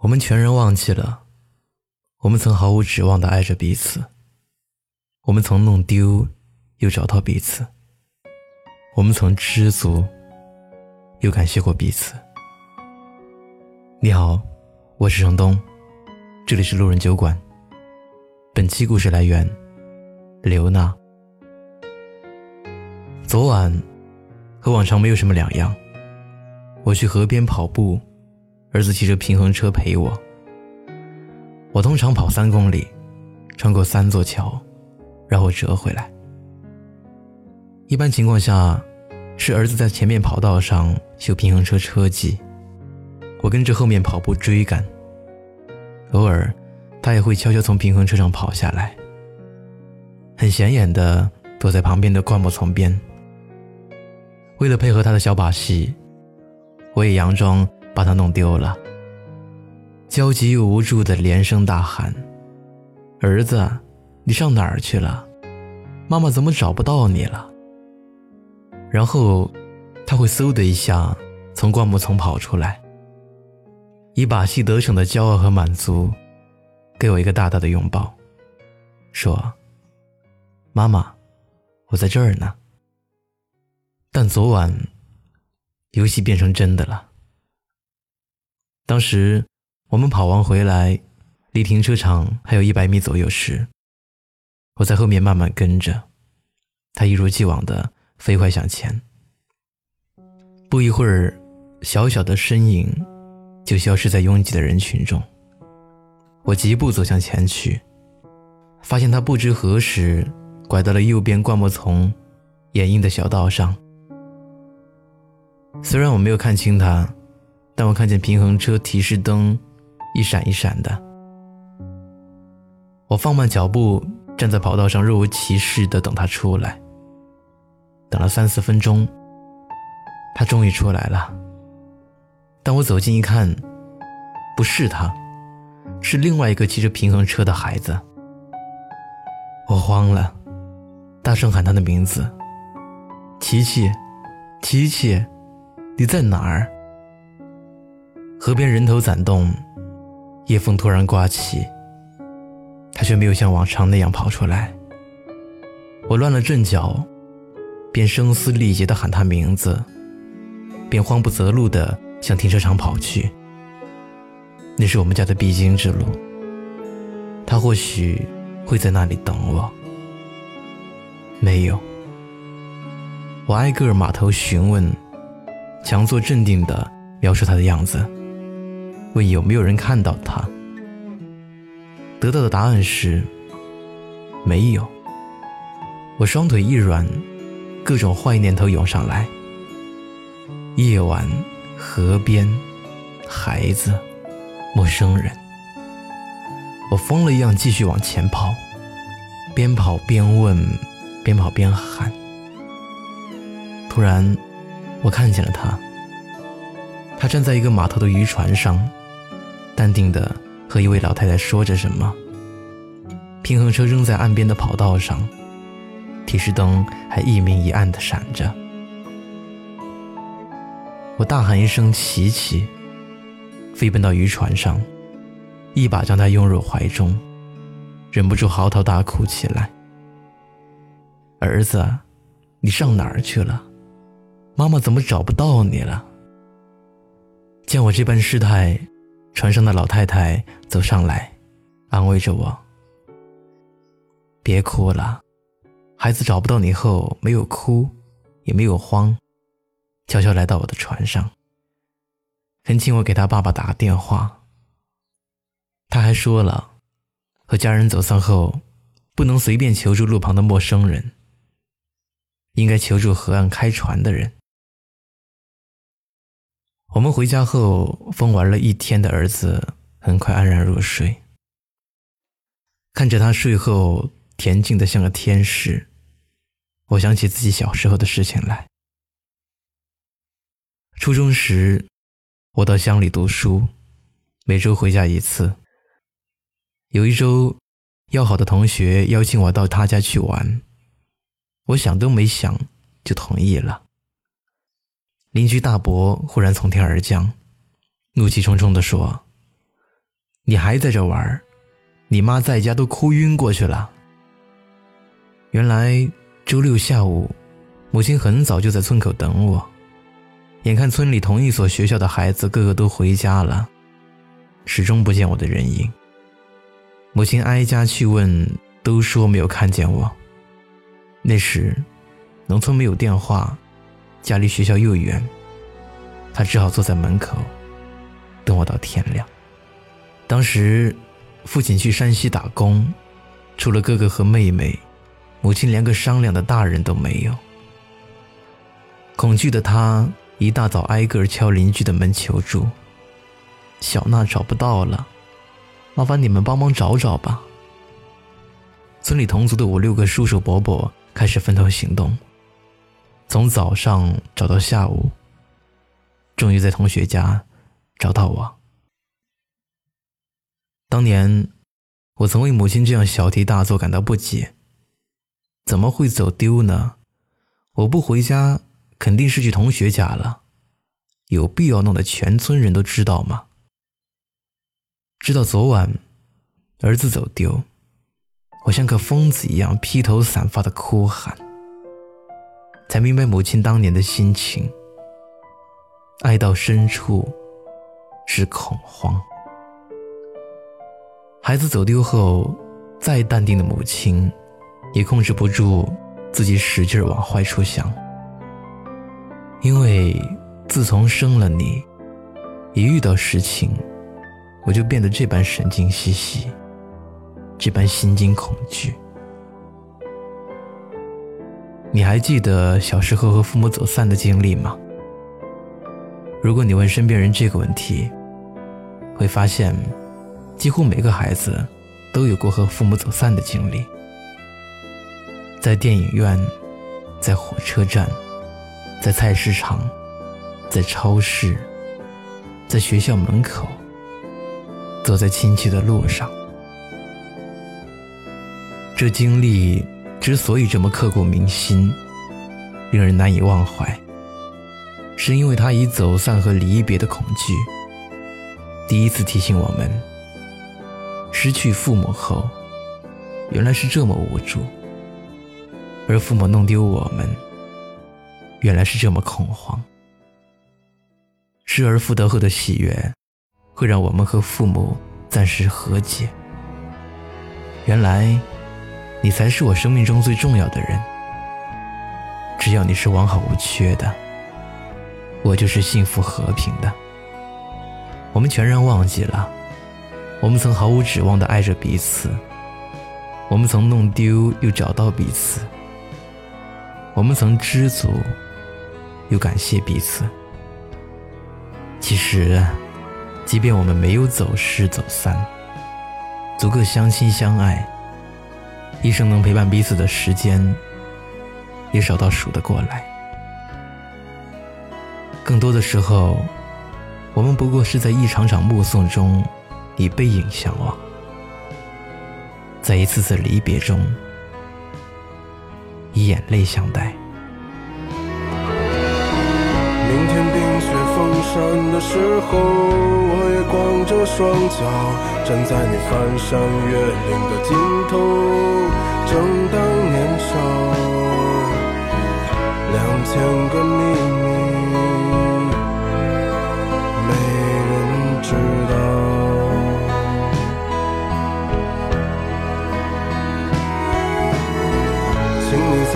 我们全然忘记了，我们曾毫无指望的爱着彼此，我们曾弄丢又找到彼此，我们曾知足又感谢过彼此。你好，我是程东，这里是路人酒馆。本期故事来源刘娜。昨晚和往常没有什么两样，我去河边跑步。儿子骑着平衡车陪我。我通常跑三公里，穿过三座桥，然后折回来。一般情况下，是儿子在前面跑道上修平衡车车技，我跟着后面跑步追赶。偶尔，他也会悄悄从平衡车上跑下来，很显眼的躲在旁边的灌木丛边。为了配合他的小把戏，我也佯装。把他弄丢了，焦急又无助的连声大喊：“儿子，你上哪儿去了？妈妈怎么找不到你了？”然后，他会嗖的一下从灌木丛跑出来，以把戏得逞的骄傲和满足，给我一个大大的拥抱，说：“妈妈，我在这儿呢。”但昨晚，游戏变成真的了。当时我们跑完回来，离停车场还有一百米左右时，我在后面慢慢跟着，他一如既往的飞快向前。不一会儿，小小的身影就消失在拥挤的人群中。我疾步走向前去，发现他不知何时拐到了右边灌木丛掩映的小道上。虽然我没有看清他。但我看见平衡车提示灯一闪一闪的，我放慢脚步，站在跑道上，若无其事的等他出来。等了三四分钟，他终于出来了。当我走近一看，不是他，是另外一个骑着平衡车的孩子。我慌了，大声喊他的名字：“琪琪，琪琪，你在哪儿？”河边人头攒动，夜风突然刮起，他却没有像往常那样跑出来。我乱了阵脚，便声嘶力竭地喊他名字，便慌不择路地向停车场跑去。那是我们家的必经之路，他或许会在那里等我。没有，我挨个码头询问，强作镇定地描述他的样子。问有没有人看到他？得到的答案是没有。我双腿一软，各种坏念头涌上来。夜晚，河边，孩子，陌生人。我疯了一样继续往前跑，边跑边问，边跑边喊。突然，我看见了他。他站在一个码头的渔船上。淡定的和一位老太太说着什么。平衡车扔在岸边的跑道上，提示灯还一明一暗的闪着。我大喊一声“琪琪”，飞奔到渔船上，一把将她拥入怀中，忍不住嚎啕大哭起来。儿子，你上哪儿去了？妈妈怎么找不到你了？见我这般失态。船上的老太太走上来，安慰着我：“别哭了，孩子找不到你后没有哭，也没有慌，悄悄来到我的船上，恳请我给他爸爸打个电话。他还说了，和家人走散后，不能随便求助路旁的陌生人，应该求助河岸开船的人。”我们回家后，疯玩了一天的儿子很快安然入睡。看着他睡后恬静的像个天使，我想起自己小时候的事情来。初中时，我到乡里读书，每周回家一次。有一周，要好的同学邀请我到他家去玩，我想都没想就同意了。邻居大伯忽然从天而降，怒气冲冲地说：“你还在这玩你妈在家都哭晕过去了。原来周六下午，母亲很早就在村口等我。眼看村里同一所学校的孩子个个都回家了，始终不见我的人影。母亲挨家去问，都说没有看见我。那时，农村没有电话，家离学校又远，她只好坐在门口，等我到天亮。当时，父亲去山西打工，除了哥哥和妹妹，母亲连个商量的大人都没有。恐惧的他一大早挨个敲邻居的门求助：“小娜找不到了，麻烦你们帮忙找找吧。”村里同族的五六个叔叔伯伯开始分头行动，从早上找到下午，终于在同学家找到我。当年，我曾为母亲这样小题大做感到不解。怎么会走丢呢？我不回家，肯定是去同学家了。有必要弄得全村人都知道吗？直到昨晚，儿子走丢，我像个疯子一样披头散发的哭喊，才明白母亲当年的心情。爱到深处，是恐慌。孩子走丢后，再淡定的母亲，也控制不住自己使劲往坏处想。因为自从生了你，一遇到事情，我就变得这般神经兮兮，这般心惊恐惧。你还记得小时候和父母走散的经历吗？如果你问身边人这个问题，会发现。几乎每个孩子都有过和父母走散的经历，在电影院，在火车站，在菜市场，在超市，在学校门口，走在亲戚的路上。这经历之所以这么刻骨铭心，令人难以忘怀，是因为他以走散和离别的恐惧，第一次提醒我们。失去父母后，原来是这么无助；而父母弄丢我们，原来是这么恐慌。失而复得后的喜悦，会让我们和父母暂时和解。原来，你才是我生命中最重要的人。只要你是完好无缺的，我就是幸福和平的。我们全然忘记了。我们曾毫无指望的爱着彼此，我们曾弄丢又找到彼此，我们曾知足又感谢彼此。其实，即便我们没有走失走散，足够相亲相爱，一生能陪伴彼此的时间也少到数得过来。更多的时候，我们不过是在一场场目送中。以背影相望，在一次次离别中，以眼泪相待。明天冰雪封山的时候，我光着双脚站在你翻山越岭的尽头，正当年少，两千个秘密。